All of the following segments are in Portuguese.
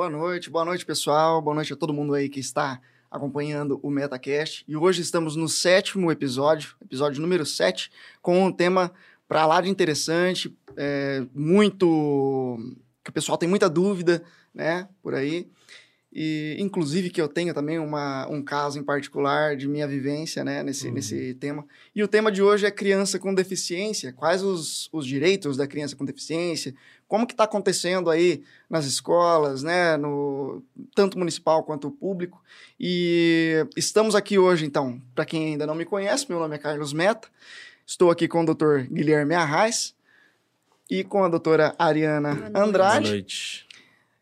boa noite, boa noite, pessoal. Boa noite a todo mundo aí que está acompanhando o MetaCast. E hoje estamos no sétimo episódio, episódio número 7, com um tema para lá de interessante, é, muito. que o pessoal tem muita dúvida, né, por aí. E, inclusive, que eu tenho também uma, um caso em particular de minha vivência né, nesse, uhum. nesse tema. E o tema de hoje é criança com deficiência. Quais os, os direitos da criança com deficiência? Como que está acontecendo aí nas escolas, né, no, tanto municipal quanto público. E estamos aqui hoje, então, para quem ainda não me conhece, meu nome é Carlos Meta. Estou aqui com o doutor Guilherme Arraes e com a doutora Ariana Andrade. Boa noite.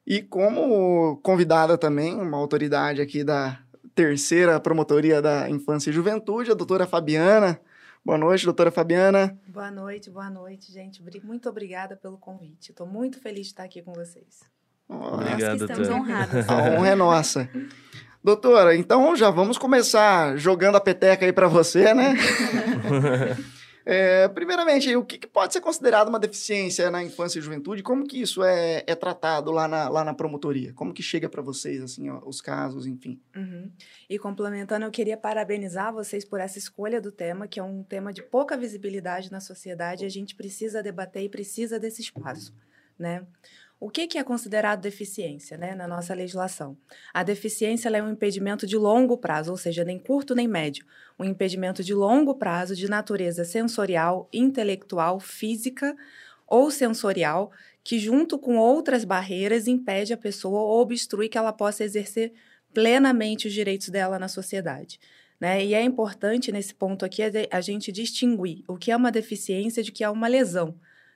E como convidada também, uma autoridade aqui da terceira promotoria da Infância e Juventude, a doutora Fabiana. Boa noite, doutora Fabiana. Boa noite, boa noite, gente. Muito obrigada pelo convite. Estou muito feliz de estar aqui com vocês. Obrigado, Nós estamos honrados. A honra é nossa. Doutora, então já vamos começar jogando a peteca aí para você, né? É, primeiramente, o que, que, pode ser considerado uma deficiência na infância e juventude? Como que isso é, é tratado lá na, lá na promotoria? Como que chega para vocês, assim, ó, os casos, enfim? Uhum. E complementando, eu queria parabenizar vocês por essa escolha do tema, que é um tema de pouca visibilidade na sociedade. A gente precisa debater e precisa desse espaço, né? O que, que é considerado deficiência né, na nossa legislação? A deficiência é um impedimento de longo prazo, ou seja, nem curto nem médio. Um impedimento de longo prazo de natureza sensorial, intelectual, física ou sensorial, que, junto com outras barreiras, impede a pessoa ou obstrui que ela possa exercer plenamente os direitos dela na sociedade. Né? E é importante, nesse ponto aqui, a gente distinguir o que é uma deficiência de que é uma lesão.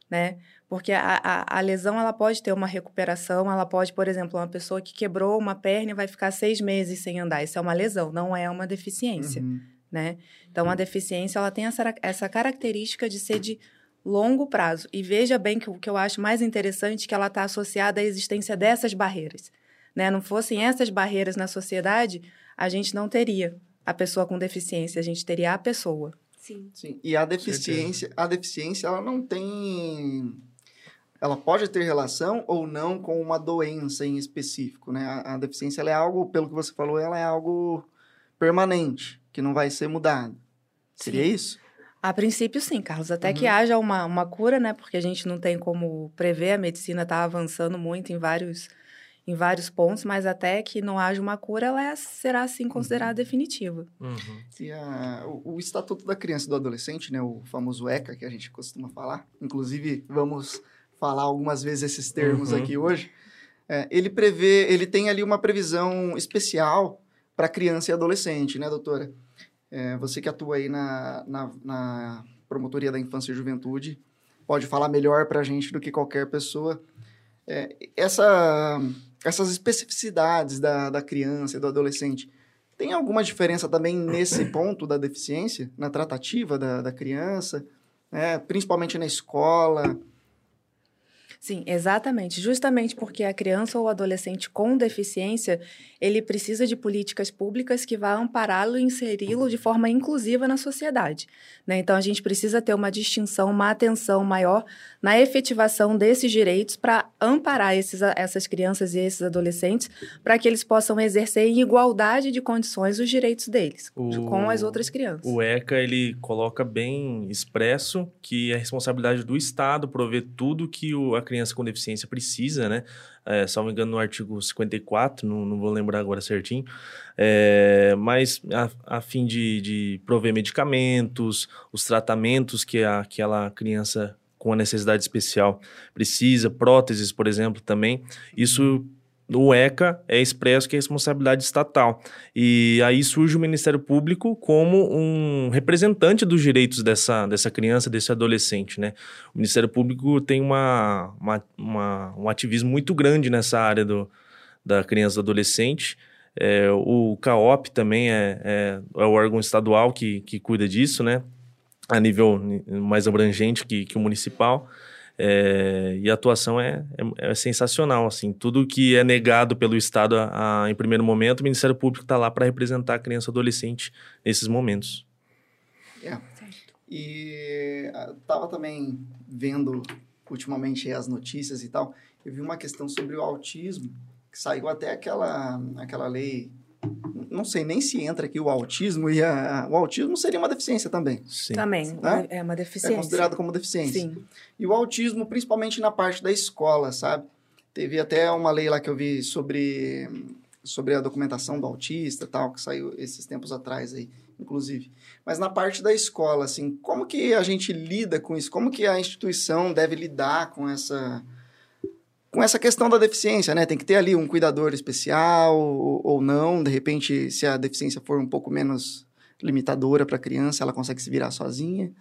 Né? Porque a, a, a, lesão ela pode ter uma recuperação, ela pode, por exemplo, uma pessoa que quebrou uma perna e vai ficar seis meses sem andar. Isso é uma lesão, não é uma deficiência, uhum. né? Então, a deficiência ela tem essa, essa característica de ser de longo prazo. E veja bem que o que eu acho mais interessante é que ela está associada à existência dessas barreiras. Né? Não fossem essas barreiras na sociedade, a gente não teria a pessoa com deficiência, a gente teria a pessoa. Sim. Sim. E a deficiência, a deficiência, ela não tem ela pode ter relação ou não com uma doença em específico, né? A, a deficiência é algo, pelo que você falou, ela é algo permanente, que não vai ser mudado. Seria sim. isso? A princípio, sim, Carlos. Até uhum. que haja uma, uma cura, né? Porque a gente não tem como prever, a medicina está avançando muito em vários, em vários pontos, mas até que não haja uma cura, ela é, será, sim, considerada uhum. definitiva. Uhum. E a, o, o, Estatuto da Criança e do Adolescente, né? O famoso ECA, que a gente costuma falar. Inclusive, vamos falar algumas vezes esses termos uhum. aqui hoje, é, ele prevê, ele tem ali uma previsão especial para criança e adolescente, né, doutora? É, você que atua aí na, na, na, promotoria da infância e juventude pode falar melhor para a gente do que qualquer pessoa. É, essa, essas especificidades da, da criança e do adolescente, tem alguma diferença também nesse ponto da deficiência, na tratativa da, da criança, né? principalmente na escola? Sim, exatamente. Justamente porque a criança ou adolescente com deficiência, ele precisa de políticas públicas que vá ampará-lo e inseri-lo de forma inclusiva na sociedade. Né? Então, a gente precisa ter uma distinção, uma atenção maior na efetivação desses direitos para amparar esses, essas crianças e esses adolescentes para que eles possam exercer em igualdade de condições os direitos deles o, com as outras crianças. O ECA, ele coloca bem expresso que é responsabilidade do Estado prover tudo que o, a criança com deficiência precisa, né? É, salvo engano, no artigo 54, não, não vou lembrar agora certinho, é, mas a, a fim de, de prover medicamentos, os tratamentos que a, aquela criança com a necessidade especial precisa, próteses, por exemplo, também, isso no ECA é expresso que é responsabilidade estatal. E aí surge o Ministério Público como um representante dos direitos dessa, dessa criança, desse adolescente, né? O Ministério Público tem uma, uma, uma um ativismo muito grande nessa área do, da criança e do adolescente. É, o CAOP também é, é, é, o órgão estadual que, que cuida disso, né? A nível mais abrangente que, que o municipal. É, e a atuação é, é, é, sensacional, assim, tudo que é negado pelo Estado a, a, em primeiro momento, o Ministério Público está lá para representar a criança e adolescente nesses momentos. É. E estava também vendo ultimamente as notícias e tal, eu vi uma questão sobre o autismo que saiu até aquela, aquela lei não sei nem se entra aqui o autismo e a, o autismo seria uma deficiência também. Sim. Também, né? é uma deficiência. É considerado como deficiência. Sim. E o autismo, principalmente na parte da escola, sabe? Teve até uma lei lá que eu vi sobre, sobre a documentação do autista tal, que saiu esses tempos atrás aí, inclusive. Mas na parte da escola, assim, como que a gente lida com isso? Como que a instituição deve lidar com essa com essa questão da deficiência, né? Tem que ter ali um cuidador especial ou, ou não. De repente, se a deficiência for um pouco menos limitadora para a criança, ela consegue se virar sozinha.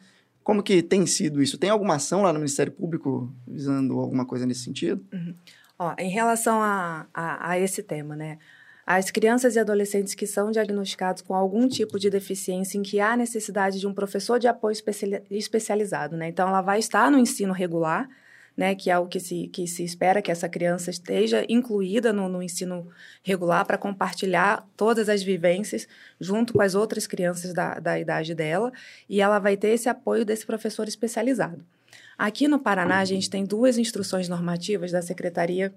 Como que tem sido isso? Tem alguma ação lá no Ministério Público visando alguma coisa nesse sentido? Uhum. Ó, em relação a, a, a esse tema, né? As crianças e adolescentes que são diagnosticados com algum tipo de deficiência em que há necessidade de um professor de apoio especializado, né? Então, ela vai estar no ensino regular, né, que é o que se, que se espera que essa criança esteja incluída no, no ensino regular para compartilhar todas as vivências junto com as outras crianças da, da idade dela, e ela vai ter esse apoio desse professor especializado. Aqui no Paraná, a gente tem duas instruções normativas da Secretaria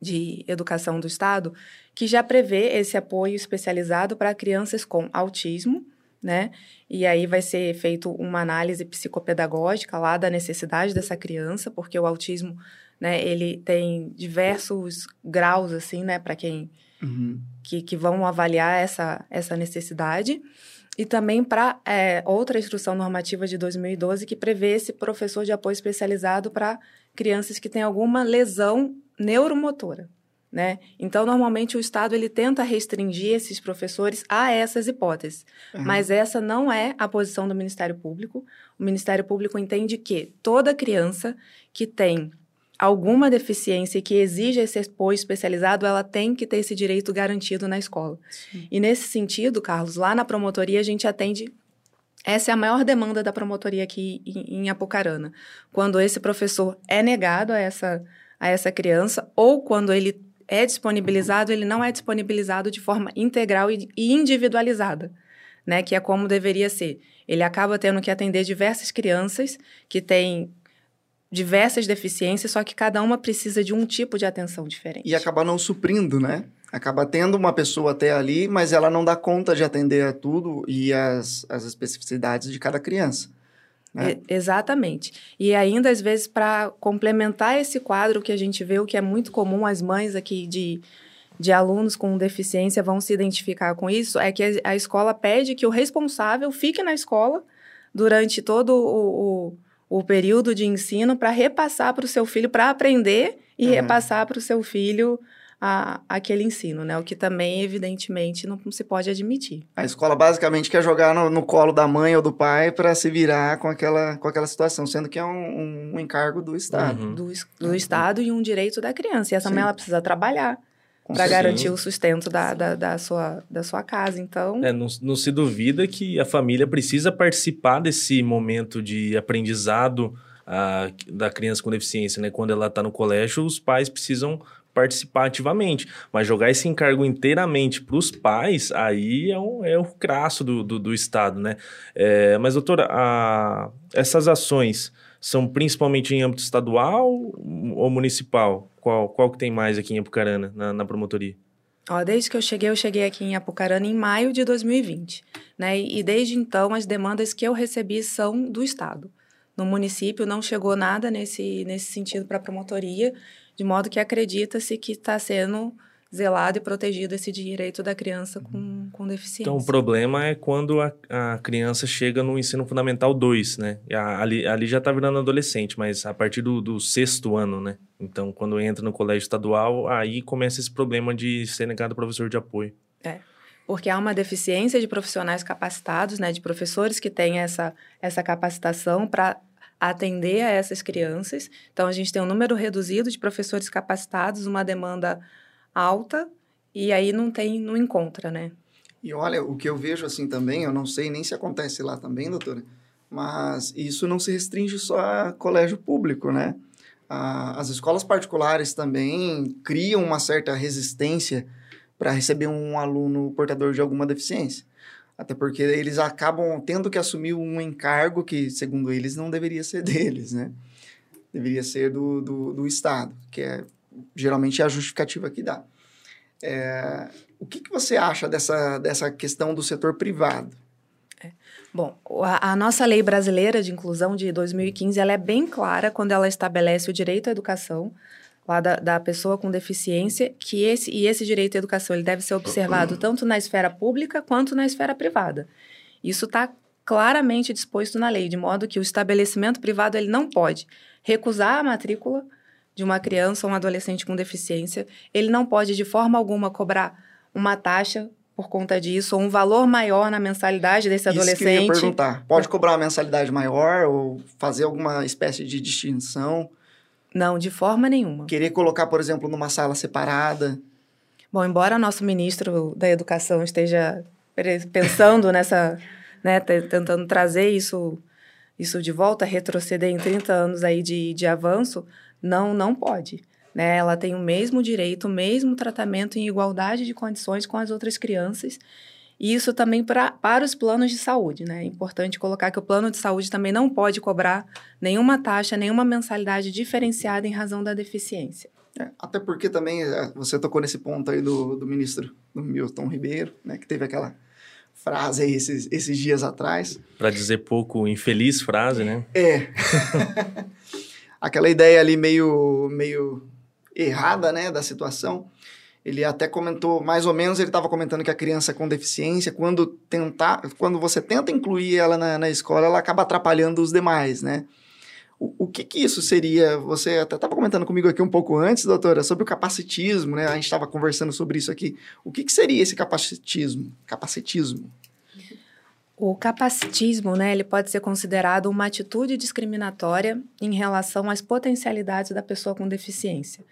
de Educação do Estado que já prevê esse apoio especializado para crianças com autismo, né? E aí vai ser feito uma análise psicopedagógica lá da necessidade dessa criança, porque o autismo, né, ele tem diversos graus, assim, né, para quem uhum. que, que vão avaliar essa, essa necessidade. E também para é, outra instrução normativa de 2012 que prevê esse professor de apoio especializado para crianças que têm alguma lesão neuromotora né? Então, normalmente o Estado ele tenta restringir esses professores a essas hipóteses, uhum. mas essa não é a posição do Ministério Público. O Ministério Público entende que toda criança que tem alguma deficiência e que exige esse apoio especializado, ela tem que ter esse direito garantido na escola. Sim. E nesse sentido, Carlos, lá na promotoria a gente atende essa é a maior demanda da promotoria aqui em Apucarana. Quando esse professor é negado a essa, a essa criança, ou quando ele é disponibilizado, ele não é disponibilizado de forma integral e individualizada, né? Que é como deveria ser. Ele acaba tendo que atender diversas crianças que têm diversas deficiências, só que cada uma precisa de um tipo de atenção diferente. E acaba não suprindo, né? Acaba tendo uma pessoa até ali, mas ela não dá conta de atender a tudo e as, as especificidades de cada criança. Né? exatamente. E ainda, às vezes, para complementar esse quadro que a gente vê, o que é muito comum, as mães aqui de, de alunos com deficiência vão se identificar com isso, é que a, a escola pede que o responsável fique na escola durante todo o, o, o período de ensino para repassar para o seu filho, para aprender e uhum. repassar para o seu filho a, aquele ensino, né? O que também, evidentemente, não se pode admitir. A escola basicamente quer jogar no, no colo da mãe ou do pai para se virar com aquela, com aquela situação, sendo que é um, um encargo do Estado. Uhum. Do, do Estado e um direito da criança. E essa Sim. mãe ela precisa trabalhar para garantir o sustento da, da, da, sua, da sua casa. Então. É, não, não se duvida que a família precisa participar desse momento de aprendizado a, da criança com deficiência, né? Quando ela está no colégio, os pais precisam participar ativamente. Mas jogar esse encargo inteiramente para os pais, aí é, um, é o crasso do, do, do Estado, né? É, mas, doutora, a, essas ações são principalmente em âmbito estadual ou municipal? Qual, qual que tem mais aqui em Apucarana, na, na promotoria? Ó, desde que eu cheguei, eu cheguei aqui em Apucarana em maio de 2020, né? E desde então as demandas que eu recebi são do Estado. No município não chegou nada nesse, nesse sentido para a promotoria de modo que acredita-se que está sendo zelado e protegido esse direito da criança com, com deficiência. Então, o problema é quando a, a criança chega no ensino fundamental 2, né? A, ali, ali já está virando adolescente, mas a partir do, do, sexto ano, né? Então, quando entra no colégio estadual, aí começa esse problema de ser negado professor de apoio. É, porque há uma deficiência de profissionais capacitados, né? De professores que têm essa, essa capacitação para atender a essas crianças. Então, a gente tem um número reduzido de professores capacitados, uma demanda alta, e aí não tem, não encontra, né? E olha, o que eu vejo assim também, eu não sei nem se acontece lá também, doutora, mas isso não se restringe só a colégio público, né? as escolas particulares também criam uma certa resistência para receber um aluno portador de alguma deficiência. Até porque eles acabam tendo que assumir um encargo que, segundo eles, não deveria ser deles, né? Deveria ser do, do, do Estado, que é geralmente é a justificativa que dá. É, o que, que você acha dessa, dessa questão do setor privado? Bom, a, a, nossa lei brasileira de inclusão de 2015 ela é bem clara quando ela estabelece o direito à educação lá da, da pessoa com deficiência, que esse e esse direito à educação ele deve ser observado tanto na esfera pública quanto na esfera privada. Isso está claramente disposto na lei, de modo que o estabelecimento privado ele não pode recusar a matrícula de uma criança ou um adolescente com deficiência, ele não pode de forma alguma cobrar uma taxa por conta disso, ou um valor maior na mensalidade desse Isso adolescente. Que eu ia perguntar. Pode cobrar uma mensalidade maior ou fazer alguma espécie de distinção? Não, de forma nenhuma. Querer colocar, por exemplo, numa sala separada? Bom, embora nosso ministro da Educação esteja pensando nessa, né, tentando trazer isso, isso de volta, retroceder em 30 anos aí de, de avanço, não, não pode. Né? Ela tem o mesmo direito, o mesmo tratamento em igualdade de condições com as outras crianças. E isso também pra, para os planos de saúde. Né? É importante colocar que o plano de saúde também não pode cobrar nenhuma taxa, nenhuma mensalidade diferenciada em razão da deficiência. É, até porque também é, você tocou nesse ponto aí do, do ministro do Milton Ribeiro, né, que teve aquela frase aí esses, esses dias atrás. Para dizer pouco, infeliz frase, né? É. aquela ideia ali meio, meio errada, né, da situação. Ele até comentou, mais ou menos, ele estava comentando que a criança com deficiência, quando tentar, quando você tenta incluir ela na, na escola, ela acaba atrapalhando os demais, né? O, o que, que isso seria? Você até estava comentando comigo aqui um pouco antes, doutora, sobre o capacitismo, né? A gente estava conversando sobre isso aqui. O que, que seria esse capacitismo? Capacitismo? O capacitismo, né, ele pode ser considerado uma atitude discriminatória em relação às potencialidades da pessoa com deficiência.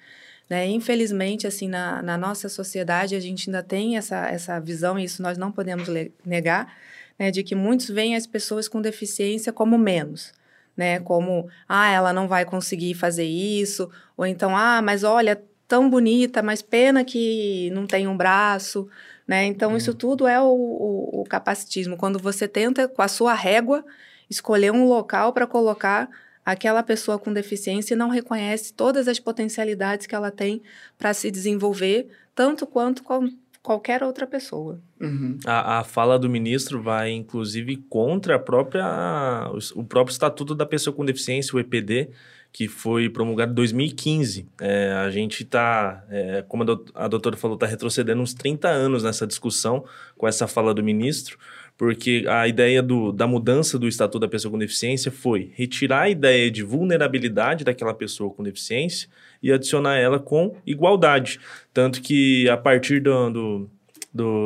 Né? Infelizmente, assim, na, na, nossa sociedade, a gente ainda tem essa, essa visão, e isso nós não podemos negar, né, de que muitos veem as pessoas com deficiência como menos. Né, como, ah, ela não vai conseguir fazer isso, ou então, ah, mas olha, tão bonita, mas pena que não tem um braço, né? Então, hum. isso tudo é o, o, o, capacitismo. Quando você tenta, com a sua régua, escolher um local para colocar aquela pessoa com deficiência e não reconhece todas as potencialidades que ela tem para se desenvolver, tanto quanto com qualquer outra pessoa. Uhum. A, a fala do ministro vai, inclusive, contra a própria, o próprio Estatuto da Pessoa com Deficiência, o EPD, que foi promulgado em 2015. É, a gente está, é, como a doutora falou, está retrocedendo uns 30 anos nessa discussão com essa fala do ministro, porque a ideia do, da mudança do Estatuto da Pessoa com Deficiência foi retirar a ideia de vulnerabilidade daquela pessoa com deficiência e adicionar ela com igualdade. Tanto que, a partir do, do,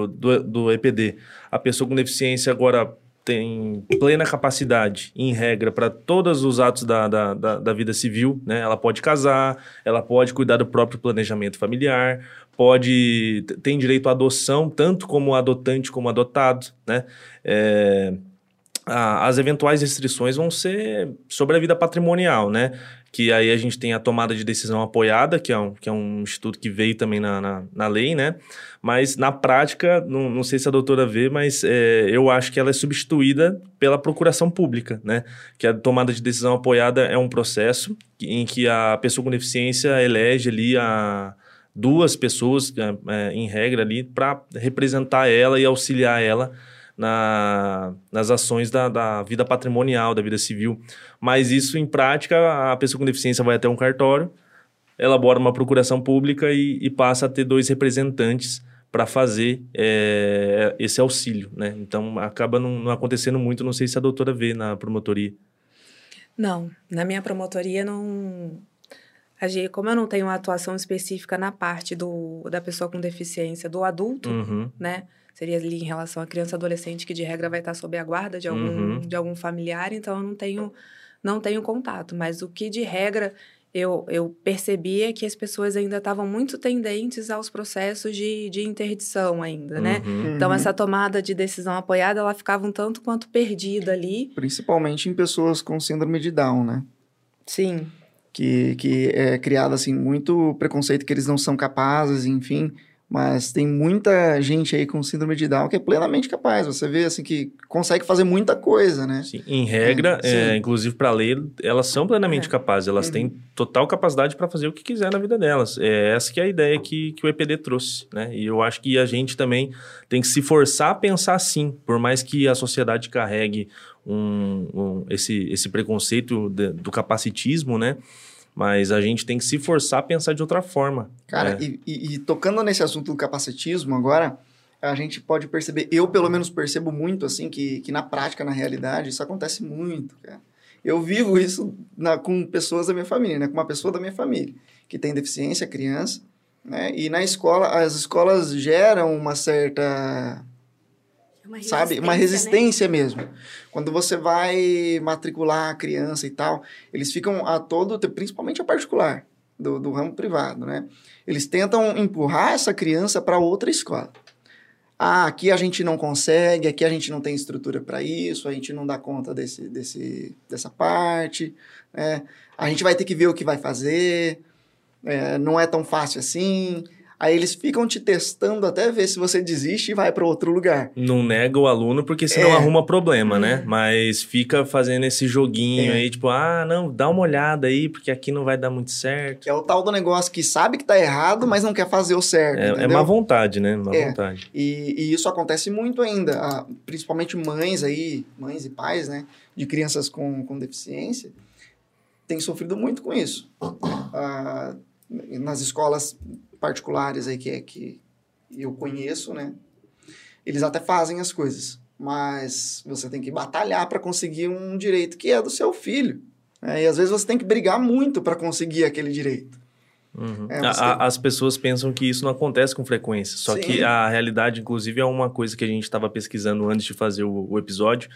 do, do, EPD, a pessoa com deficiência agora tem plena capacidade, em regra, para todos os atos da, da, da, da, vida civil, né? Ela pode casar, ela pode cuidar do próprio planejamento familiar, pode tem direito à adoção, tanto como adotante como adotado, né? É, a, as eventuais restrições vão ser sobre a vida patrimonial, né? Que aí a gente tem a tomada de decisão apoiada, que é um, que é um instituto que veio também na, na, na lei, né? Mas na prática, não, não sei se a doutora vê, mas é, eu acho que ela é substituída pela procuração pública, né? Que a tomada de decisão apoiada é um processo em que a pessoa com deficiência elege ali a duas pessoas, é, em regra ali, para representar ela e auxiliar ela na, nas ações da, da, vida patrimonial, da vida civil. Mas isso, em prática, a pessoa com deficiência vai até um cartório, elabora uma procuração pública e, e passa a ter dois representantes para fazer é, esse auxílio, né? Então acaba não, não, acontecendo muito. Não sei se a doutora vê na promotoria. Não, na minha promotoria não. Como eu não tenho uma atuação específica na parte do, da pessoa com deficiência, do adulto, uhum. né? Seria ali em relação à criança adolescente, que de regra vai estar sob a guarda de algum, uhum. de algum familiar, então eu não tenho, não tenho contato. Mas o que de regra eu, eu percebia que as pessoas ainda estavam muito tendentes aos processos de, de interdição ainda, né? Uhum. Então, essa tomada de decisão apoiada, ela ficava um tanto quanto perdida ali. Principalmente em pessoas com síndrome de Down, né? Sim. Que, que é criado, assim, muito preconceito que eles não são capazes, enfim. Mas tem muita gente aí com síndrome de Down que é plenamente capaz. Você vê assim que consegue fazer muita coisa, né? Sim, em regra, é, é, inclusive para ler, elas são plenamente é. capazes. Elas uhum. têm total capacidade para fazer o que quiser na vida delas. É essa que é a ideia que, que o EPD trouxe, né? E eu acho que a gente também tem que se forçar a pensar assim, por mais que a sociedade carregue um, um esse, esse preconceito de, do capacitismo, né? Mas a gente tem que se forçar a pensar de outra forma. Cara, é. e, e, e, tocando nesse assunto do capacitismo agora, a gente pode perceber, eu pelo menos percebo muito, assim, que, que na prática, na realidade, isso acontece muito, cara. Eu vivo isso na, com pessoas da minha família, né? Com uma pessoa da minha família que tem deficiência, criança, né? E na escola, as escolas geram uma certa uma sabe? Uma resistência né? mesmo. Quando você vai matricular a criança e tal, eles ficam a todo, principalmente a particular, do, do ramo privado, né? Eles tentam empurrar essa criança para outra escola. Ah, aqui a gente não consegue, aqui a gente não tem estrutura para isso, a gente não dá conta desse, desse, dessa parte, né? A gente vai ter que ver o que vai fazer, é, não é tão fácil assim. Aí eles ficam te testando até ver se você desiste e vai para outro lugar. Não nega o aluno porque senão é. arruma problema, né? Uhum. Mas fica fazendo esse joguinho é. aí, tipo, ah, não, dá uma olhada aí, porque aqui não vai dar muito certo. É o tal do negócio que sabe que tá errado, mas não quer fazer o certo. É, é má vontade, né? Má é. vontade. E, e, isso acontece muito ainda, principalmente mães aí, mães e pais, né? De crianças com, com deficiência, têm sofrido muito com isso. Ah, nas escolas particulares aí que, é, que eu conheço, né? Eles até fazem as coisas, mas você tem que batalhar para conseguir um direito que é do seu filho. Né? E às vezes você tem que brigar muito para conseguir aquele direito. Uhum. É, a, as pessoas pensam que isso não acontece com frequência, só Sim. que a realidade, inclusive, é uma coisa que a gente estava pesquisando antes de fazer o, o episódio.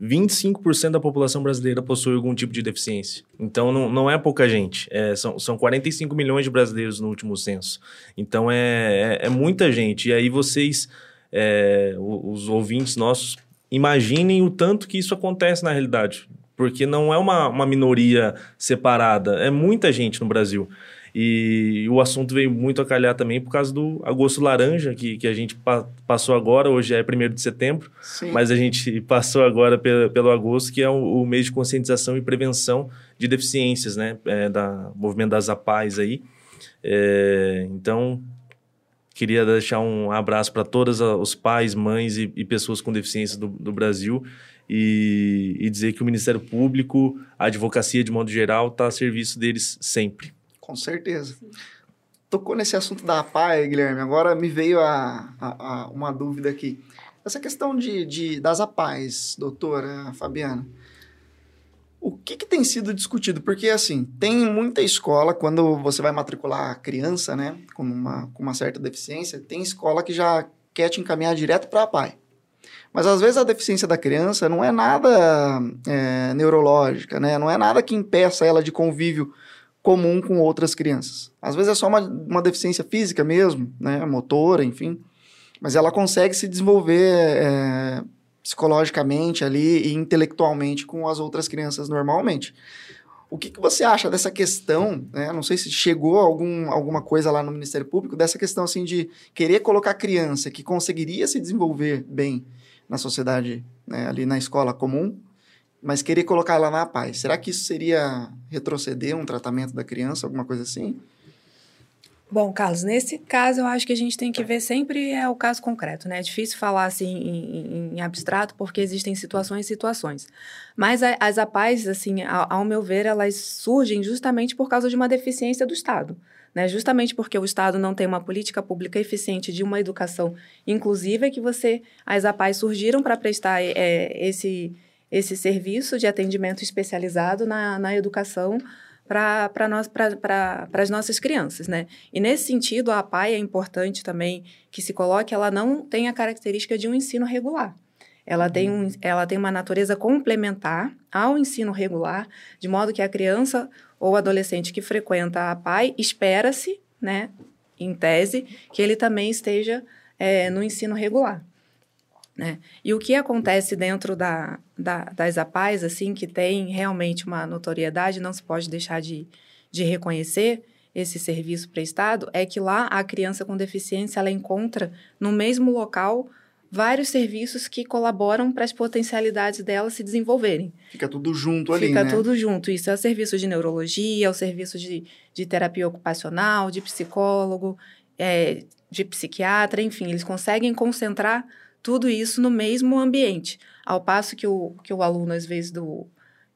25% da população brasileira possui algum tipo de deficiência. Então, não, não é pouca gente. É, são, são 45 milhões de brasileiros no último censo. Então, é, é, é muita gente. E aí, vocês, é, os ouvintes nossos, imaginem o tanto que isso acontece na realidade. Porque não é uma, uma minoria separada, é muita gente no Brasil. E o assunto veio muito a calhar também por causa do agosto laranja, que, que a gente pa passou agora, hoje é 1 de setembro, Sim. mas a gente passou agora pelo, pelo agosto, que é o, o, mês de conscientização e prevenção de deficiências, né? É, da movimento das APAES aí. É, então, queria deixar um abraço para todos os pais, mães e, e pessoas com deficiência do, do Brasil e, e dizer que o Ministério Público, a advocacia de modo geral, está a serviço deles sempre. Com certeza. Tocou nesse assunto da APAE, Guilherme. Agora me veio a, a, a uma dúvida aqui. Essa questão de, de, das APAES, doutora Fabiana, o que, que, tem sido discutido? Porque, assim, tem muita escola, quando você vai matricular a criança, né, com uma, com uma certa deficiência, tem escola que já quer te encaminhar direto para a PAI. Mas, às vezes, a deficiência da criança não é nada é, neurológica, né? Não é nada que impeça ela de convívio comum com outras crianças. Às vezes é só uma, uma deficiência física mesmo, né, motora, enfim, mas ela consegue se desenvolver é, psicologicamente ali e intelectualmente com as outras crianças normalmente. O que, que você acha dessa questão, né? Não sei se chegou algum, alguma coisa lá no Ministério Público, dessa questão assim de querer colocar criança que conseguiria se desenvolver bem na sociedade, né, ali na escola comum, mas querer colocar ela na paz. Será que isso seria retroceder um tratamento da criança, alguma coisa assim? Bom, Carlos, nesse caso eu acho que a gente tem que ver sempre é o caso concreto, né? É difícil falar assim em, em abstrato porque existem situações e situações. Mas a, as APAES, assim, ao, ao, meu ver, elas surgem justamente por causa de uma deficiência do Estado. Né? Justamente porque o Estado não tem uma política pública eficiente de uma educação inclusiva que você as APAES surgiram para prestar é, esse esse serviço de atendimento especializado na, na educação para as nossas crianças, né? E nesse sentido, a APAI é importante também que se coloque, ela não tem a característica de um ensino regular. Ela tem, um, ela tem uma natureza complementar ao ensino regular, de modo que a criança ou adolescente que frequenta a APAI espera-se, né, em tese, que ele também esteja é, no ensino regular. Né? E o que acontece dentro da, da, das APAES, assim, que tem realmente uma notoriedade, não se pode deixar de, de reconhecer, esse serviço prestado é que lá a criança com deficiência ela encontra no mesmo local vários serviços que colaboram para as potencialidades dela se desenvolverem. Fica tudo junto ali, Fica né? tudo junto. Isso é o serviço de neurologia, é o serviço de, de terapia ocupacional, de psicólogo, é, de psiquiatra, enfim, eles conseguem concentrar tudo isso no mesmo ambiente. Ao passo que o, que o aluno, às vezes, do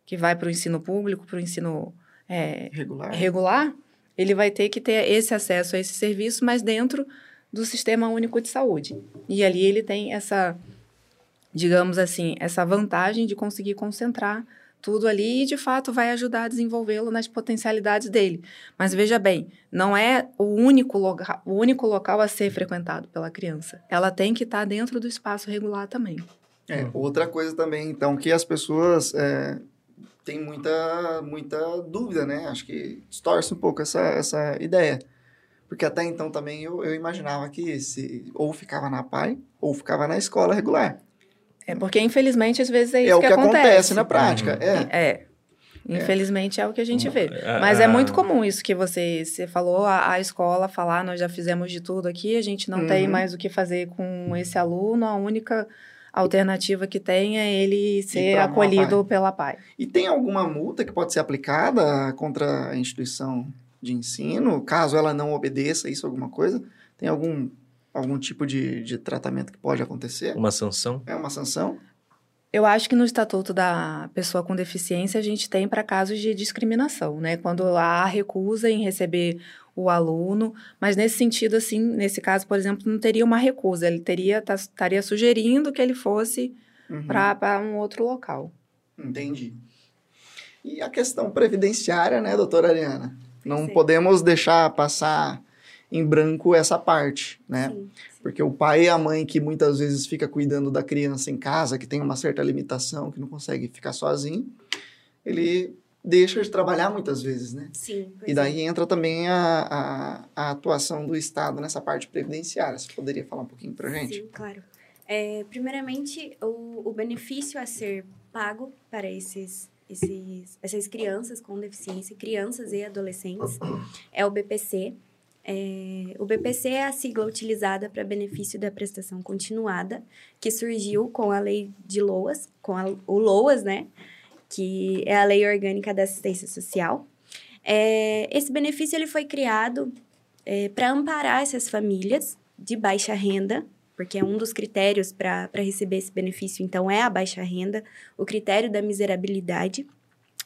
que vai para o ensino público, para o ensino é, Regular. regular, ele vai ter que ter esse acesso a esse serviço, mas dentro do Sistema Único de Saúde. E ali ele tem essa, digamos assim, essa vantagem de conseguir concentrar tudo ali e, de fato, vai ajudar a desenvolvê-lo nas potencialidades dele. Mas veja bem, não é o único, loca o único local a ser frequentado pela criança. Ela tem que estar dentro do espaço regular também. É, outra coisa também, então, que as pessoas é, têm muita, muita dúvida, né? Acho que distorce um pouco essa, essa ideia. Porque até então também eu, eu imaginava que se, ou ficava na PAI ou ficava na escola regular. É porque, infelizmente, às vezes é isso é o que, que acontece, acontece na prática. É. É. Infelizmente é o que a gente vê. Ah, Mas é muito comum isso que você, você falou, a, a escola falar, nós já fizemos de tudo aqui, a gente não tem Uhum. mais o que fazer com esse aluno, a única alternativa que tem é ele ser acolhido uma pela PAI. E tem alguma multa que pode ser aplicada contra a instituição de ensino, caso ela não obedeça isso, alguma coisa? Tem algum, algum tipo de, de tratamento que pode acontecer? Uma sanção? É uma sanção? Eu acho que no Estatuto da Pessoa com Deficiência a gente tem para casos de discriminação, né? Quando há recusa em receber o aluno, mas nesse sentido, assim, nesse caso, por exemplo, não teria uma recusa, ele teria tá- estaria sugerindo que ele fosse Uhum. para um outro local. Entendi. E a questão previdenciária, né, doutora Ariana? Não Sim. podemos deixar passar em branco essa parte, né? Sim, sim. Porque o pai e a mãe que muitas vezes fica cuidando da criança em casa, que tem uma certa limitação, que não consegue ficar sozinho, ele deixa de trabalhar muitas vezes, né? Sim, E é. daí entra também a, a, a atuação do Estado nessa parte previdenciária. Você poderia falar um pouquinho pra gente? Sim, claro. É, primeiramente, o, o benefício a ser pago para esses, esses, essas crianças com deficiência, crianças e adolescentes, é o BPC. É, o BPC é a sigla utilizada para benefício da prestação continuada, que surgiu com a lei de LOAS, com a, o LOAS, né? Que é a Lei Orgânica da Assistência Social. É, esse benefício ele foi criado para amparar essas famílias de baixa renda, porque é um dos critérios para receber esse benefício, então, é a baixa renda, o critério da miserabilidade.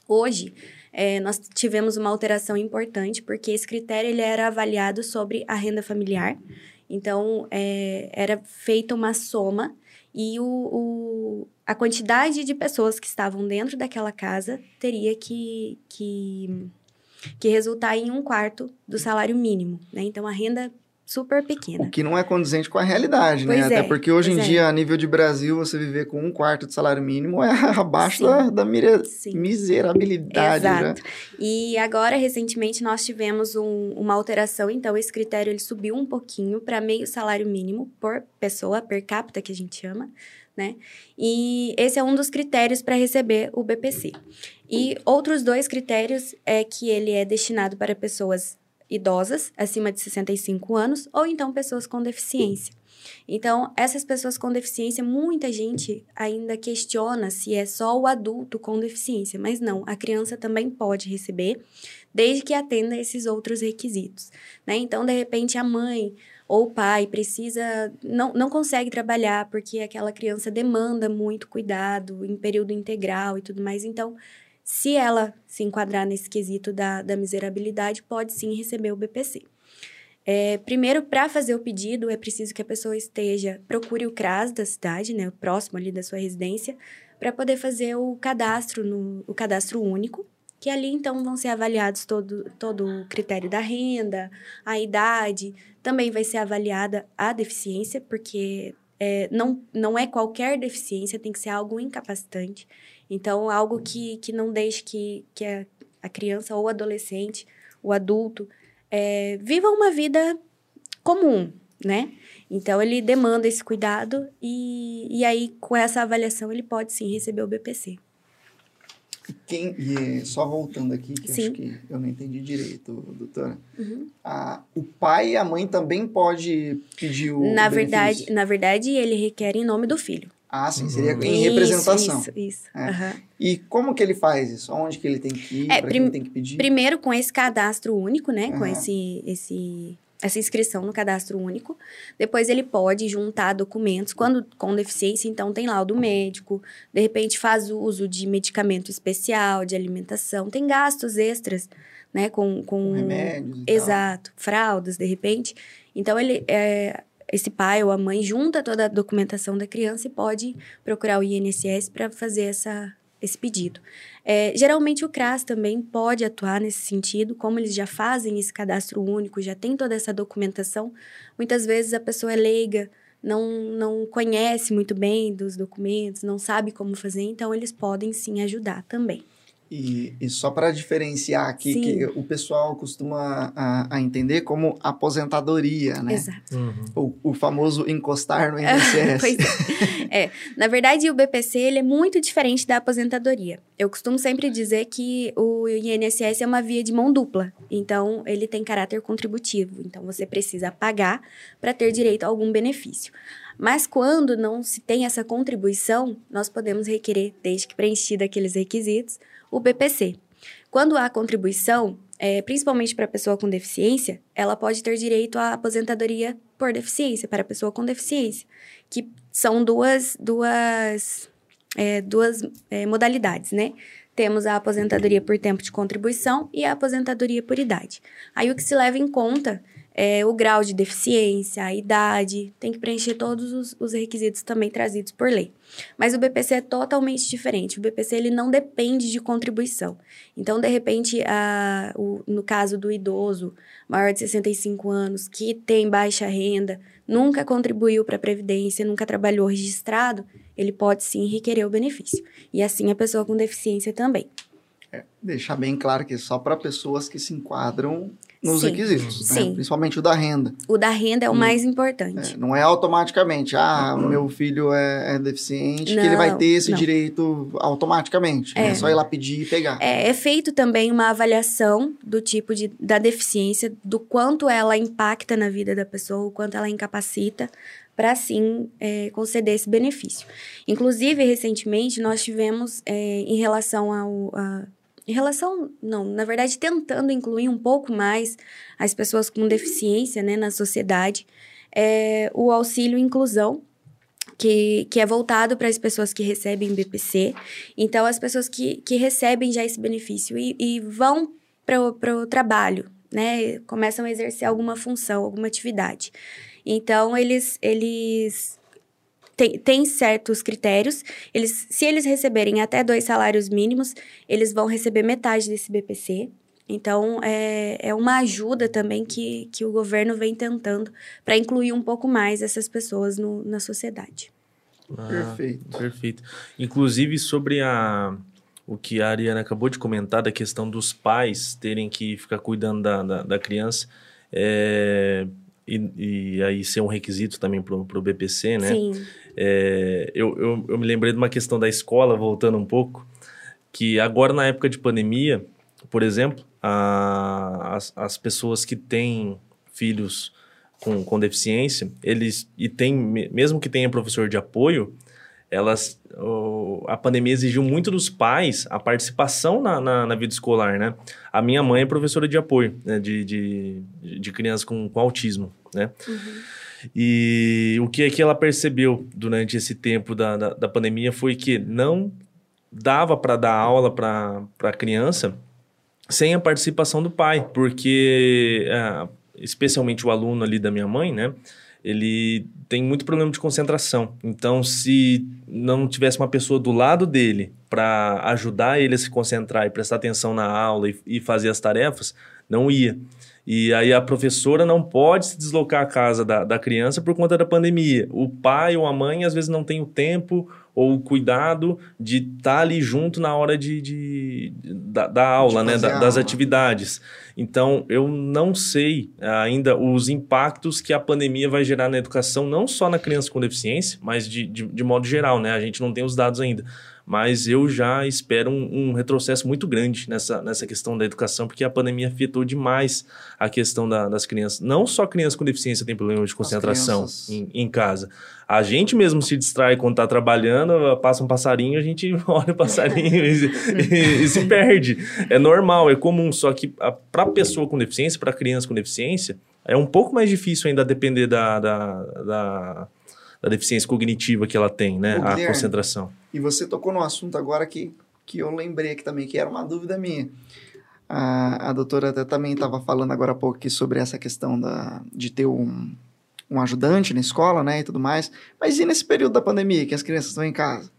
Hoje, é, nós tivemos uma alteração importante, porque esse critério ele era avaliado sobre a renda familiar. Então, é, era feita uma soma e o, o- a quantidade de pessoas que estavam dentro daquela casa teria que, que, que resultar em um quarto do salário mínimo. Né? Então, a renda super pequena. O que não é condizente com a realidade, né? Pois Até é, porque hoje em é. dia, a nível de Brasil, você viver com um quarto de salário mínimo é abaixo Sim. da, da Sim. miserabilidade. né? Exato. E agora, recentemente, nós tivemos um- uma alteração, então esse critério ele subiu um pouquinho para meio salário mínimo por pessoa, per capita, que a gente chama, né? E esse é um dos critérios para receber o BPC. E outros dois critérios é que ele é destinado para pessoas idosas, acima de 65 anos, ou então pessoas com deficiência. Então, essas pessoas com deficiência, muita gente ainda questiona se é só o adulto com deficiência, mas não, a criança também pode receber, desde que atenda esses outros requisitos. Né? Então, de repente, a mãe ou o pai precisa, não, não consegue trabalhar porque aquela criança demanda muito cuidado em período integral e tudo mais. Então, se ela se enquadrar nesse quesito da, da miserabilidade, pode sim receber o BPC. É, primeiro, para fazer o pedido, é preciso que a pessoa esteja, procure o CRAS da cidade, né, o próximo ali da sua residência, para poder fazer o cadastro, no, o cadastro único, que ali então vão ser avaliados todo, todo o critério da renda, a idade, também vai ser avaliada a deficiência, porque é, não, não é qualquer deficiência, tem que ser algo incapacitante. Então, algo que, que não deixe que, que a, a criança ou adolescente, o adulto, é, viva uma vida comum, né? Então, ele demanda esse cuidado e, e aí, com essa avaliação, ele pode sim receber o BPC. Quem, e só voltando aqui, que Sim. acho que eu não entendi direito, doutora. Uhum. Ah, o pai e a mãe também pode pedir o Na benefício? verdade, na verdade, ele requer em nome do filho. Ah, sim, seria Uhum. em Isso, representação. Isso, isso. É. aham. E como que ele faz isso? Onde que ele tem que ir? É, prim- quem ele tem que pedir? Primeiro com esse cadastro único, né? Com Aham. esse, esse, essa inscrição no cadastro único. Depois ele pode juntar documentos quando com deficiência, então tem laudo médico, de repente faz uso de medicamento especial, de alimentação, tem gastos extras, né? Com, com Com remédios e tal. Exato, fraldas, de repente. Então, ele, é, esse pai ou a mãe junta toda a documentação da criança e pode procurar o INSS para fazer essa, esse pedido. É, geralmente, o CRAS também pode atuar nesse sentido, como eles já fazem esse cadastro único, já tem toda essa documentação. Muitas vezes a pessoa é leiga, não, não conhece muito bem dos documentos, não sabe como fazer, então eles podem sim ajudar também. E, e só para diferenciar aqui, Sim. que o pessoal costuma a, a entender como aposentadoria, né? Exato. Uhum. O, o famoso encostar no INSS. Pois é. É, Na verdade, o BPC ele é muito diferente da aposentadoria. Eu costumo sempre dizer que o INSS é uma via de mão dupla. Então, ele tem caráter contributivo. Então, você precisa pagar para ter direito a algum benefício. Mas quando não se tem essa contribuição, nós podemos requerer, desde que preenchido aqueles requisitos, o BPC. Quando há contribuição, é, principalmente para a pessoa com deficiência, ela pode ter direito à aposentadoria por deficiência, para a pessoa com deficiência, que são duas, duas, é, duas é, modalidades, né? Temos a aposentadoria por tempo de contribuição e a aposentadoria por idade. Aí o que se leva em conta é o grau de deficiência, a idade, tem que preencher todos os, os requisitos também trazidos por lei. Mas o BPC é totalmente diferente. O BPC ele não depende de contribuição. Então, de repente, a, o, no caso do idoso maior de 65 anos que tem baixa renda, nunca contribuiu para a Previdência, nunca trabalhou registrado, ele pode sim requerer o benefício. E assim a pessoa com deficiência também. Deixar bem claro que é só para pessoas que se enquadram nos Sim, requisitos, né? principalmente o da renda. O da renda é o Hum. mais É, importante. não é automaticamente, ah, o meu filho é, é deficiente, que ele vai Não, ter esse não. direito automaticamente. É. É. só ir lá pedir e pegar. É, é feito também uma avaliação do tipo de, da deficiência, do quanto ela impacta na vida da pessoa, o quanto ela incapacita, para sim é, conceder esse benefício. Inclusive, recentemente, nós tivemos, é, em relação ao. A, em relação, não, na verdade, tentando incluir um pouco mais as pessoas com deficiência né, na sociedade, é, o auxílio inclusão, que, que é voltado para as pessoas que recebem BPC. Então, as pessoas que, que recebem já esse benefício e, e vão para o trabalho, né? Começam a exercer alguma função, alguma atividade. Então, eles, eles têm, têm certos critérios. Eles, se eles receberem até dois salários mínimos, eles vão receber metade desse BPC. Então, é, é uma ajuda também que, que o governo vem tentando para incluir um pouco mais essas pessoas no, na sociedade. Ah, Perfeito. Perfeito. Inclusive, sobre a, o que a Ariana acabou de comentar, da questão dos pais terem que ficar cuidando da, da, da criança, é, e, e aí ser um requisito também para o BPC, né? Sim. É, eu, eu, eu me lembrei de uma questão da escola, voltando um pouco, que agora na época de pandemia, por exemplo, a, as, as pessoas que têm filhos com, com deficiência, eles e tem mesmo que tenha professor de apoio, elas a pandemia exigiu muito dos pais a participação na, na, na, vida escolar, né? A minha mãe é professora de apoio né? de, de, de crianças com, com autismo, né? Uhum. E o que, é que ela percebeu durante esse tempo da, da, da pandemia foi que não dava para dar aula para a criança sem a participação do pai, porque é, especialmente o aluno ali da minha mãe, né? Ele tem muito problema de concentração. Então, se não tivesse uma pessoa do lado dele para ajudar ele a se concentrar e prestar atenção na aula e, e fazer as tarefas, não ia. E aí a professora não pode se deslocar à casa da, da criança por conta da pandemia. O pai ou a mãe às vezes não tem o tempo ou o cuidado de estar tá ali junto na hora de, de, de da, da, aula, né? Da, das atividades. Então, eu não sei ainda os impactos que a pandemia vai gerar na educação, não só na criança com deficiência, mas de, de, de modo geral, né? A gente não tem os dados ainda. Mas eu já espero um, um, retrocesso muito grande nessa, nessa questão da educação, porque a pandemia afetou demais a questão da, das crianças. Não só crianças com deficiência têm problema de concentração em, em, casa. A gente mesmo se distrai quando está trabalhando, passa um passarinho, a gente olha o passarinho e, e, e, se perde. É normal, é comum, só que para pessoa com deficiência, para criança com deficiência, é um pouco mais difícil ainda depender da, da, da da deficiência cognitiva que ela tem, né? a concentração. E você tocou num assunto agora que, que eu lembrei aqui também, que era uma dúvida minha. A, a doutora até também estava falando agora há pouco aqui sobre essa questão da, de ter um, um ajudante na escola, né, e tudo mais. Mas e nesse período da pandemia, que as crianças estão em casa?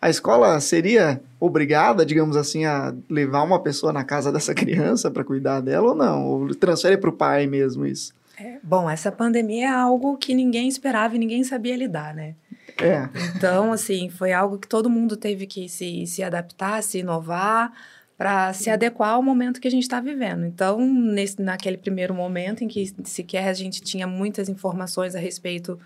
A escola seria obrigada, digamos assim, a levar uma pessoa na casa dessa criança para cuidar dela ou não? Ou transfere para o pai mesmo isso? É, bom, essa pandemia é algo que ninguém esperava e ninguém sabia lidar, né? É. Então, assim, foi algo que todo mundo teve que se, se adaptar, se inovar para se adequar ao momento que a gente está vivendo. Então, nesse, naquele primeiro momento em que sequer a gente tinha muitas informações a respeito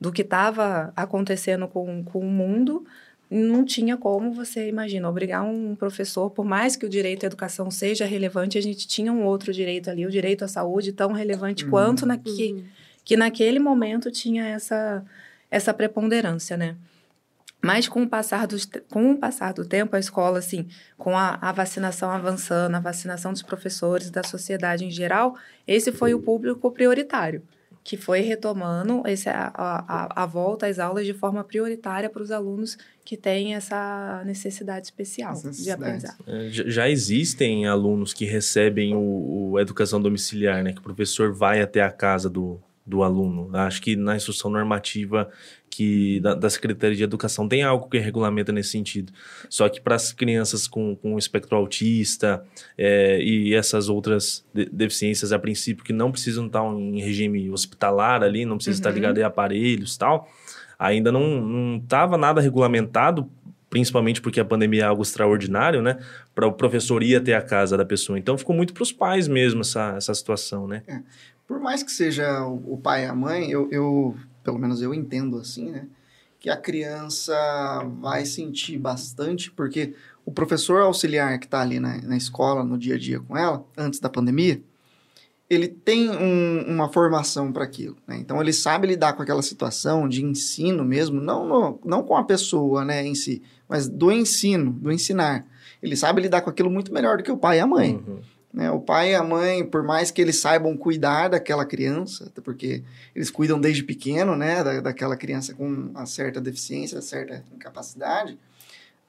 do que estava acontecendo com, com o mundo, não tinha como você, imagina, obrigar um professor, por mais que o direito à educação seja relevante, a gente tinha um outro direito ali, o direito à saúde, tão relevante uhum. quanto na, que, uhum. que naquele momento tinha essa, essa preponderância, né? Mas com o passar do, com o passar do tempo, a escola, assim, com a, a, vacinação avançando, a vacinação dos professores, da sociedade em geral, esse foi o público prioritário que foi retomando esse, a, a, a, volta às aulas de forma prioritária para os alunos que têm essa necessidade especial de aprendizagem. É, já existem alunos que recebem o, o, educação domiciliar, né? Que o professor vai até a casa do, do aluno. Acho que na instrução normativa que da, da, Secretaria de Educação tem algo que regulamenta nesse sentido. Só que para as crianças com, com espectro autista é, e essas outras de, deficiências, a princípio, que não precisam estar em regime hospitalar ali, não precisam uhum. estar ligados a aparelhos tal, ainda não estava nada regulamentado, principalmente porque a pandemia é algo extraordinário, né? Para o professor ir até a casa da pessoa. Então ficou muito para os pais mesmo essa, essa situação, né? É. Por mais que seja o, o pai e a mãe, eu, eu pelo menos eu entendo assim, né? Que a criança vai sentir bastante, porque o professor auxiliar que está ali na, na, escola, no dia a dia com ela, antes da pandemia, ele tem um, uma formação para aquilo. Né? Então, ele sabe lidar com aquela situação de ensino mesmo, não, no, não com a pessoa né, em si, mas do ensino, do ensinar. Ele sabe lidar com aquilo muito melhor do que o pai e a mãe. Uhum. Né? O pai e a mãe, por mais que eles saibam cuidar daquela criança, porque eles cuidam desde pequeno, né, da, daquela criança com uma certa deficiência, certa incapacidade,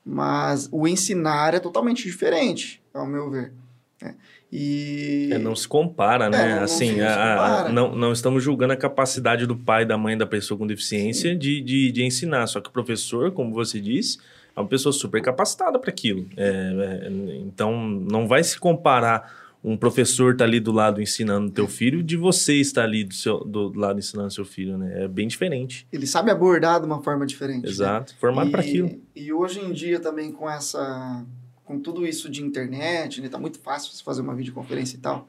mas o ensinar é totalmente diferente, ao meu ver. Né? E... É, não se compara, né? É, não, assim, não, a, a, não, não estamos julgando a capacidade do pai e da mãe da pessoa com deficiência de, de, de ensinar, só que o professor, como você disse, é uma pessoa super capacitada para aquilo. É, é, então, não vai se comparar um professor tá ali do lado ensinando teu filho de você estar ali do, seu, do lado ensinando seu filho, né? É bem diferente. Ele sabe abordar de uma forma diferente. Né? Exato, né? formado para aquilo. E hoje em dia também com essa com tudo isso de internet, né? Tá muito fácil você fazer uma videoconferência e tal.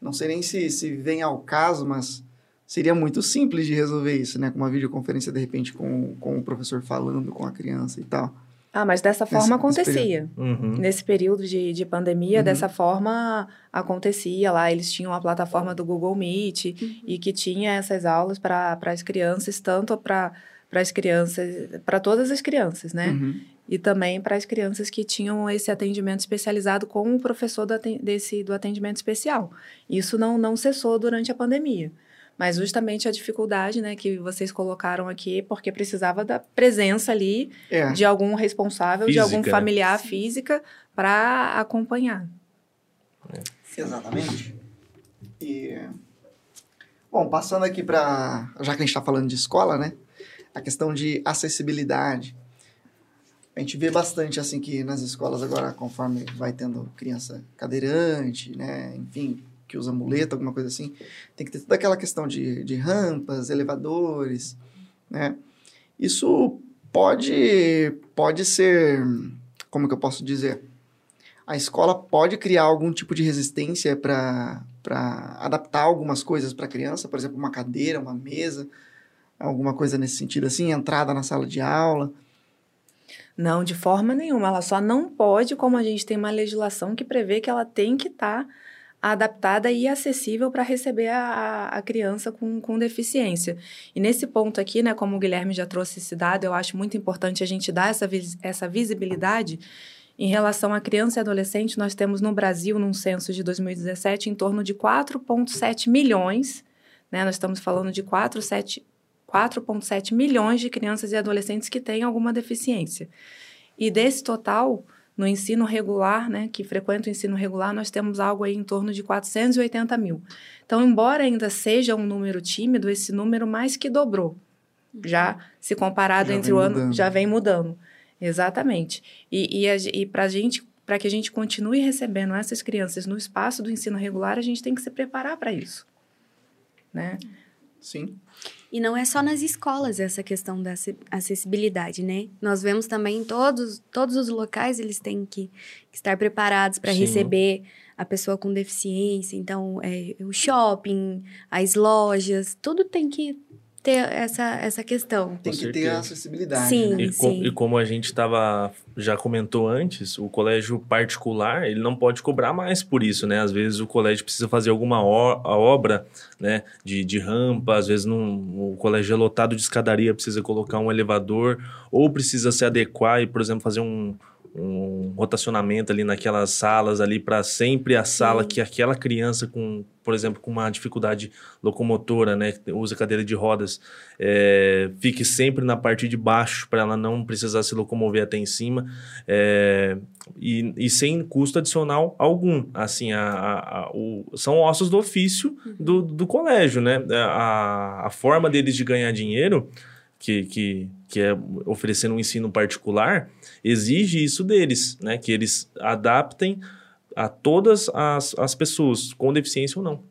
Não sei nem se, se vem ao caso, mas seria muito simples de resolver isso, né? Com uma videoconferência, de repente, com, com o professor falando com a criança e tal. Ah, mas dessa forma nesse, acontecia. Nesse período, uhum. nesse período de, de pandemia, uhum. dessa forma acontecia lá. Eles tinham a plataforma do Google Meet uhum. e que tinha essas aulas para as crianças, tanto para as crianças, para todas as crianças, né? Uhum. E também para as crianças que tinham esse atendimento especializado com o professor do, desse, do atendimento especial. Isso não, não cessou durante a pandemia mas justamente a dificuldade, né, que vocês colocaram aqui, porque precisava da presença ali é. de algum responsável, física, de algum familiar né? física para acompanhar. É. Exatamente. E bom, passando aqui para, já que a gente está falando de escola, né, a questão de acessibilidade. A gente vê bastante assim que nas escolas agora, conforme vai tendo criança cadeirante, né, enfim, que usa muleta, alguma coisa assim, tem que ter toda aquela questão de, de rampas, elevadores, né? Isso pode, pode ser, como que eu posso dizer? A escola pode criar algum tipo de resistência para adaptar algumas coisas para a criança, por exemplo, uma cadeira, uma mesa, alguma coisa nesse sentido assim, entrada na sala de aula. Não, de forma nenhuma. Ela só não pode, como a gente tem uma legislação que prevê que ela tem que estar tá adaptada e acessível para receber a, a, criança com, com deficiência. E nesse ponto aqui, né, como o Guilherme já trouxe esse dado, eu acho muito importante a gente dar essa, essa visibilidade. Em relação à criança e adolescente, nós temos no Brasil, num censo de 2017, em torno de 4,7 milhões, né, nós estamos falando de 4,7 milhões de crianças e adolescentes que têm alguma deficiência. E desse total, no ensino regular, né, que frequenta o ensino regular, nós temos algo aí em torno de 480 mil. Então, embora ainda seja um número tímido, esse número mais que dobrou. Já se comparado Já entre o ano, mudando. já vem mudando. Exatamente. E, e, e para gente, para que a gente continue recebendo essas crianças no espaço do ensino regular, a gente tem que se preparar para isso. Né? Sim. E não é só nas escolas essa questão da acess- acessibilidade, né? Nós vemos também em todos, todos os locais eles têm que, que estar preparados para receber a pessoa com deficiência. Então, é, o shopping, as lojas, tudo tem que ter essa, essa questão. Tem Com que ter a acessibilidade. Sim. né? E, com- sim. e como a gente tava, já comentou antes, o colégio particular, ele não pode cobrar mais por isso, né? Às vezes o colégio precisa fazer alguma obra, né, de, de rampa, às vezes num, o colégio é lotado de escadaria, precisa colocar um elevador, ou precisa se adequar e, por exemplo, fazer um, um rotacionamento ali naquelas salas ali para sempre a sala Sim. que aquela criança com, por exemplo, com uma dificuldade locomotora, né, que usa cadeira de rodas, é, fique sempre na parte de baixo para ela não precisar se locomover até em cima é, e, e sem custo adicional algum. Assim, a, a- a- o- são ossos do ofício do, do colégio, né? A, a forma deles de ganhar dinheiro, que, que, que é oferecendo um ensino particular, exige isso deles, né? Que eles adaptem a todas as, as pessoas, com deficiência ou não.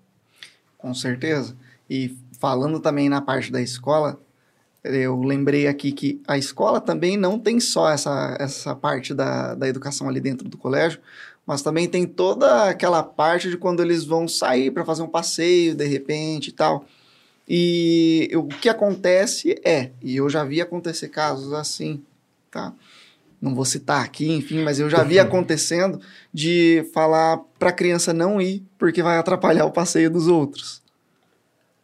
Com certeza. E falando também na parte da escola, eu lembrei aqui que a escola também não tem só essa, essa parte da, da educação ali dentro do colégio, mas também tem toda aquela parte de quando eles vão sair para fazer um passeio de repente e tal. E o que acontece é, e eu já vi acontecer casos assim, tá? Não vou citar aqui, enfim, mas eu já vi acontecendo de falar para a criança não ir porque vai atrapalhar o passeio dos outros.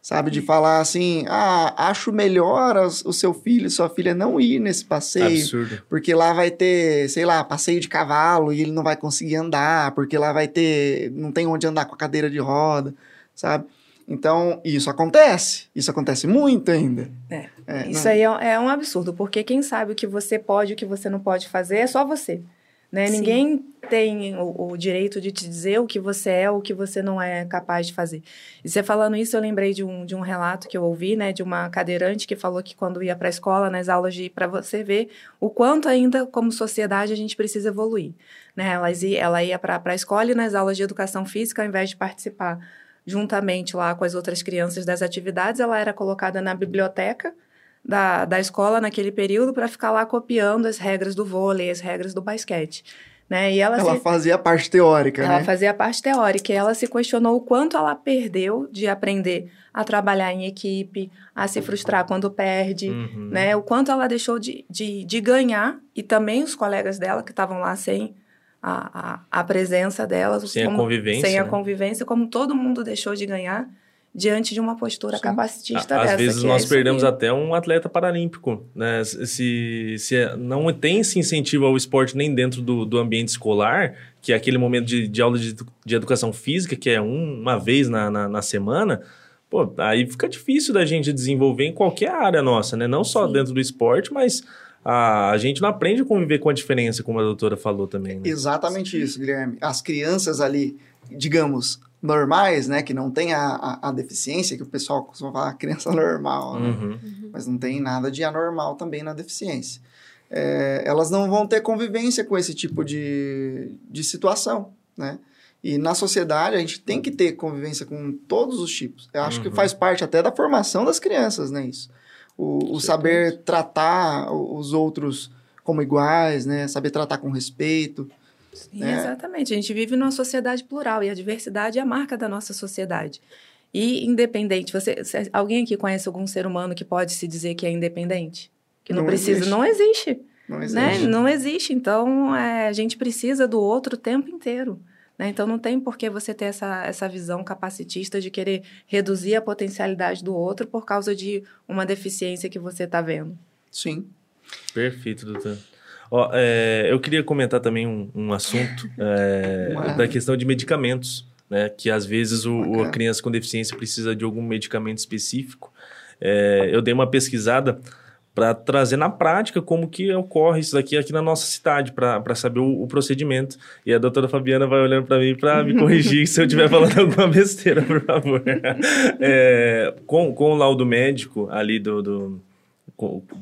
Sabe, de falar assim, ah, acho melhor o seu filho, sua filha não ir nesse passeio, Absurdo. porque lá vai ter, sei lá, passeio de cavalo e ele não vai conseguir andar, porque lá vai ter, não tem onde andar com a cadeira de roda, sabe? Então, isso acontece, isso acontece muito ainda. É, É, Isso não- aí é, é um absurdo, porque quem sabe o que você pode e o que você não pode fazer é só você. Né? Sim. Ninguém tem o, o direito de te dizer o que você é ou o que você não é capaz de fazer. E você falando isso, eu lembrei de um, de um relato que eu ouvi, né, de uma cadeirante que falou que quando ia para a escola, nas aulas de para você ver o quanto ainda, como sociedade, a gente precisa evoluir. Né? Ela ia, ela ia para a escola e nas aulas de educação física, ao invés de participar juntamente lá com as outras crianças das atividades, ela era colocada na biblioteca da, da escola naquele período para ficar lá copiando as regras do vôlei, as regras do basquete. Né? E ela, Ela se, fazia a parte teórica, ela né? fazia a parte teórica e ela se questionou o quanto ela perdeu de aprender a trabalhar em equipe, a se frustrar quando perde, Uhum. né? O quanto ela deixou de, de, de ganhar e também os colegas dela que estavam lá sem a, a, a presença delas. Sem a como- convivência, Sem a né? convivência, como todo mundo deixou de ganhar diante de uma postura Sim. capacitista Às dessa. vezes que é nós isso perdemos até um atleta paralímpico, né? Se, se não tem esse incentivo ao esporte nem dentro do, do ambiente escolar, que é aquele momento de, de aula de, de educação física, que é um- uma vez na, na, na semana, pô, aí fica difícil da gente desenvolver em qualquer área nossa, né? Não só Sim. dentro do esporte, mas a, a gente não aprende a conviver com a diferença, como a doutora falou também, né? Exatamente isso, Guilherme. As crianças ali, digamos, normais, né, que não tem a, a, a deficiência, que o pessoal costuma falar criança normal, né? Uhum. mas não tem nada de anormal também na deficiência. É, elas não vão ter convivência com esse tipo de, de situação, né? E na sociedade a gente tem que ter convivência com todos os tipos. Eu acho que Uhum. faz parte até da formação das crianças, né? Isso. O, o saber tratar os outros como iguais, né? Saber tratar com respeito. Sim, né? Exatamente. A gente vive numa sociedade plural e a diversidade é a marca da nossa sociedade. E independente, você, alguém aqui conhece algum ser humano que pode se dizer que é independente? Que não, Não precisa, existe. não existe. Não né? existe. Não existe. Então, é, a gente precisa do outro o tempo inteiro. Né? Então, não tem por que você ter essa, essa visão capacitista de querer reduzir a potencialidade do outro por causa de uma deficiência que você está vendo. Sim. Perfeito, doutor. Ó, é, eu queria comentar também um, um assunto é, da questão de medicamentos, né? Que às vezes o, a criança com deficiência precisa de algum medicamento específico. É, eu dei uma pesquisada para trazer na prática como que ocorre isso daqui aqui na nossa cidade, para saber o, o procedimento. E a doutora Fabiana vai olhando para mim para me corrigir se eu estiver falando alguma besteira, por favor. É, com, com o laudo médico ali do, do-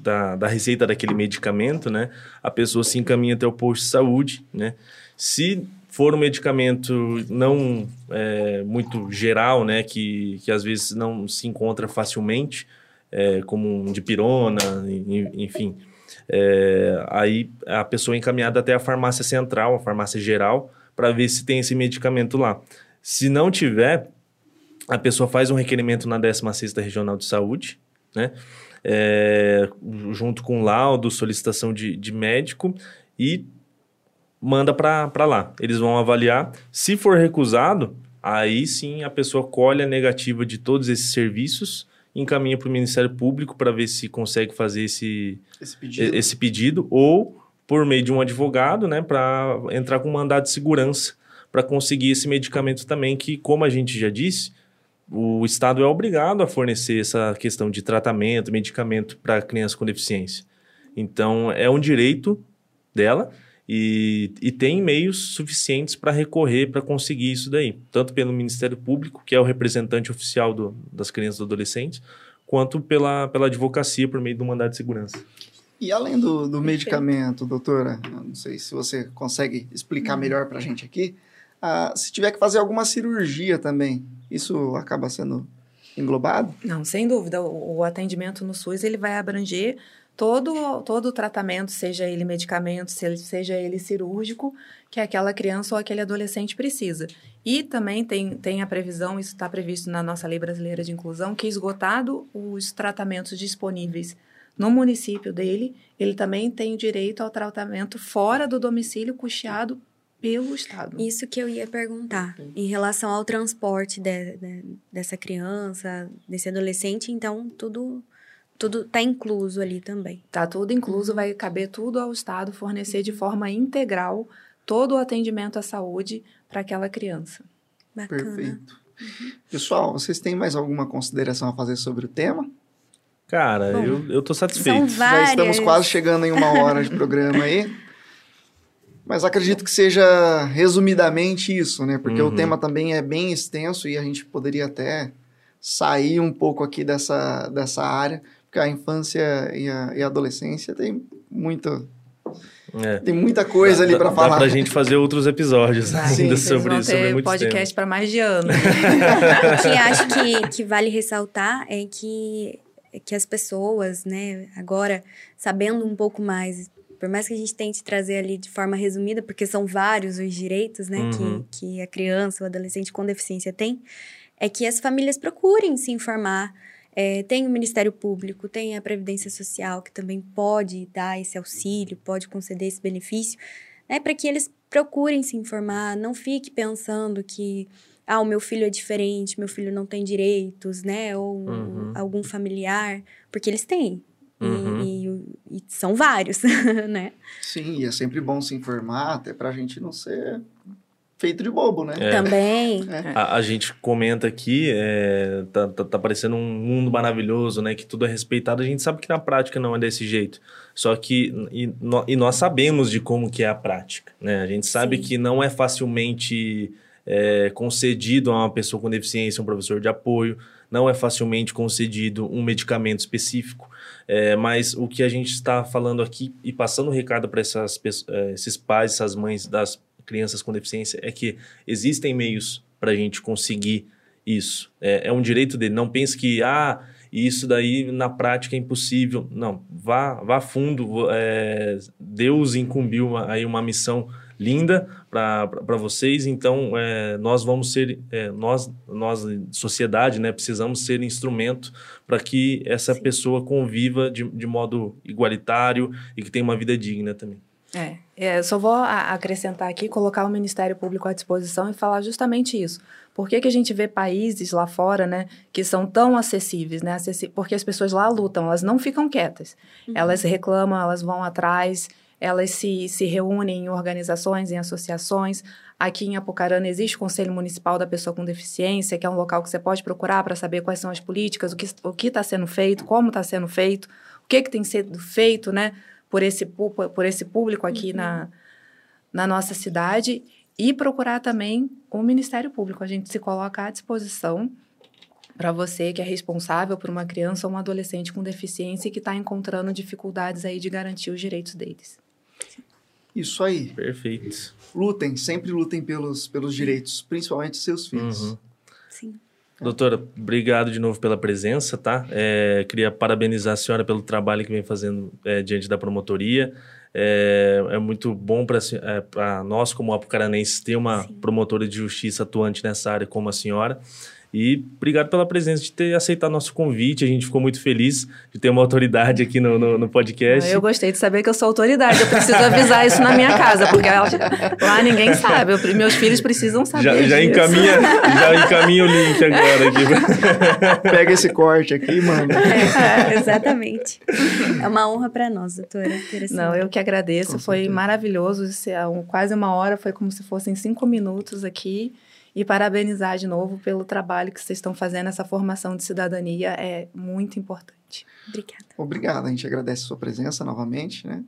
da, da receita daquele medicamento, né? A pessoa se encaminha até o posto de saúde, né? Se for um medicamento não é, muito geral, né? Que, que às vezes não se encontra facilmente, é, como um dipirona, en- enfim. é, aí a pessoa é encaminhada até a farmácia central, a farmácia geral, para ver se tem esse medicamento lá. Se não tiver, a pessoa faz um requerimento na 16ª Regional de Saúde, né? É, junto com laudo, solicitação de, de médico e manda para lá. Eles vão avaliar. Se for recusado, aí sim a pessoa colhe a negativa de todos esses serviços encaminha para o Ministério Público para ver se consegue fazer esse, Esse pedido. esse pedido ou por meio de um advogado, né, para entrar com mandado de segurança para conseguir esse medicamento também, que, como a gente já disse, o Estado é obrigado a fornecer essa questão de tratamento, medicamento para crianças com deficiência. Então, é um direito dela e, e tem meios suficientes para recorrer para conseguir isso daí, tanto pelo Ministério Público, que é o representante oficial do- das crianças e adolescentes, quanto pela, pela advocacia por meio do mandado de segurança. E além do, do medicamento, doutora, não sei se você consegue explicar melhor para a gente aqui, ah, se tiver que fazer alguma cirurgia também, isso acaba sendo englobado? Não, sem dúvida. O, o atendimento no SUS ele vai abranger todo, todo o tratamento, seja ele medicamento, seja ele cirúrgico, que aquela criança ou aquele adolescente precisa. E também tem, tem a previsão, isso está previsto na nossa Lei Brasileira de Inclusão, que esgotado os tratamentos disponíveis no município dele, ele também tem o direito ao tratamento fora do domicílio custeado pelo Estado. Isso que eu ia perguntar. Em relação ao transporte de- de- dessa criança, desse adolescente, então tudo tudo tá incluso ali também. Tá tudo incluso, vai caber tudo ao Estado fornecer de forma integral todo o atendimento à saúde para aquela criança. Bacana. Perfeito. Pessoal, vocês têm mais alguma consideração a fazer sobre o tema? Cara, Bom, eu, eu tô satisfeito. são Já estamos quase chegando em uma hora de programa aí. Mas acredito que seja resumidamente isso, né? Porque o Uhum. tema também é bem extenso e a gente poderia até sair um pouco aqui dessa, dessa área, a infância e a, e a adolescência tem muito, É. tem muita coisa ali Dá- para dá falar. pra gente fazer outros episódios ainda vocês sobre, vão sobre muitos podcast para mais de ano. O que acho que, que vale ressaltar é que, que as pessoas, né, agora, sabendo um pouco mais, por mais que a gente tente trazer ali de forma resumida, porque são vários os direitos, né, Uhum. que, que a criança ou adolescente com deficiência tem, é que as famílias procurem se informar. É, tem o Ministério Público, tem a Previdência Social, que também pode dar esse auxílio, pode conceder esse benefício, né, para que eles procurem se informar, não fique pensando que ah, o meu filho é diferente, meu filho não tem direitos, né? Ou Uhum. algum familiar, porque eles têm. E- Uhum. E, e são vários, né? Sim, e é sempre bom se informar, até pra gente não ser feito de bobo, né? É. Também. A, a gente comenta aqui, é, tá, tá, tá parecendo um mundo maravilhoso, né? Que tudo é respeitado. A gente sabe que na prática não é desse jeito. Só que, e, nó- e nós sabemos de como que é a prática, né? A gente sabe Sim. que não é facilmente é, concedido a uma pessoa com deficiência um professor de apoio, não é facilmente concedido um medicamento específico. É, mas o que a gente está falando aqui e passando o recado para eh, esses pais, essas mães das crianças com deficiência é que existem meios para a gente conseguir isso. É, é um direito dele. Não pense que ah isso daí na prática é impossível. Não, vá vá fundo. é, Deus incumbiu uma- aí uma missão linda para vocês. Então, é, nós vamos ser, é, nós, nós, sociedade, né, precisamos ser instrumento para que essa Sim. pessoa conviva de, de modo igualitário e que tenha uma vida digna também. É, é, eu só vou acrescentar aqui, colocar o Ministério Público à disposição e falar justamente isso. Por que, que a gente vê países lá fora, né, que são tão acessíveis, né? Porque as pessoas lá lutam, elas não ficam quietas. Uhum. Elas reclamam, elas vão atrás, elas se, se reúnem em organizações, em associações. Aqui em Apucarana existe o Conselho Municipal da Pessoa com Deficiência, que é um local que você pode procurar para saber quais são as políticas, o que está sendo feito, como está sendo feito, o que, que tem sido feito, né? Por esse, por esse público aqui uhum. na, na nossa cidade e procurar também o Ministério Público. A gente se coloca à disposição para você que é responsável por uma criança ou um adolescente com deficiência e que está encontrando dificuldades aí de garantir os direitos deles. Isso aí. Perfeito. Lutem, sempre lutem pelos, pelos direitos, principalmente seus filhos. Uhum. Sim. Doutora, obrigado de novo pela presença, tá? É, queria parabenizar a senhora pelo trabalho que vem fazendo é, diante da promotoria. É, é muito bom para é, nós, como apucaranenses, ter uma Sim. promotora de justiça atuante nessa área como a senhora. E obrigado pela presença, de ter aceitado nosso convite. A gente ficou muito feliz de ter uma autoridade aqui no, no, no podcast. Eu gostei de saber que eu sou autoridade. Eu preciso avisar isso na minha casa, porque lá ninguém sabe. Eu, meus filhos precisam saber. Já, já encaminha, já encaminha o link agora aqui. Pega esse corte aqui, mano. É, exatamente. É uma honra para nós, doutora. Não, eu que agradeço. Foi maravilhoso. É um, quase uma hora, foi como se fossem cinco minutos aqui. E parabenizar de novo pelo trabalho que vocês estão fazendo. Essa formação de cidadania é muito importante. Obrigada. Obrigado. A gente agradece a sua presença novamente, né?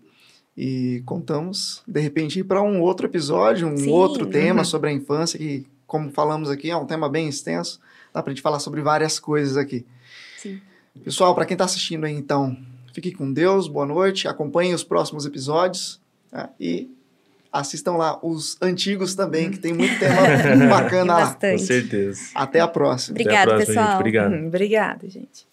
E contamos, de repente, ir para um outro episódio, um Sim. outro tema uhum. sobre a infância, que, como falamos aqui, é um tema bem extenso. Dá para a gente falar sobre várias coisas aqui. Sim. Pessoal, para quem está assistindo aí, então, fique com Deus, boa noite, acompanhe os próximos episódios tá? e assistam lá os antigos também, que tem muito tema bacana lá. Com certeza. Até a próxima. Obrigada, pessoal. Gente. Obrigado. Obrigada, gente.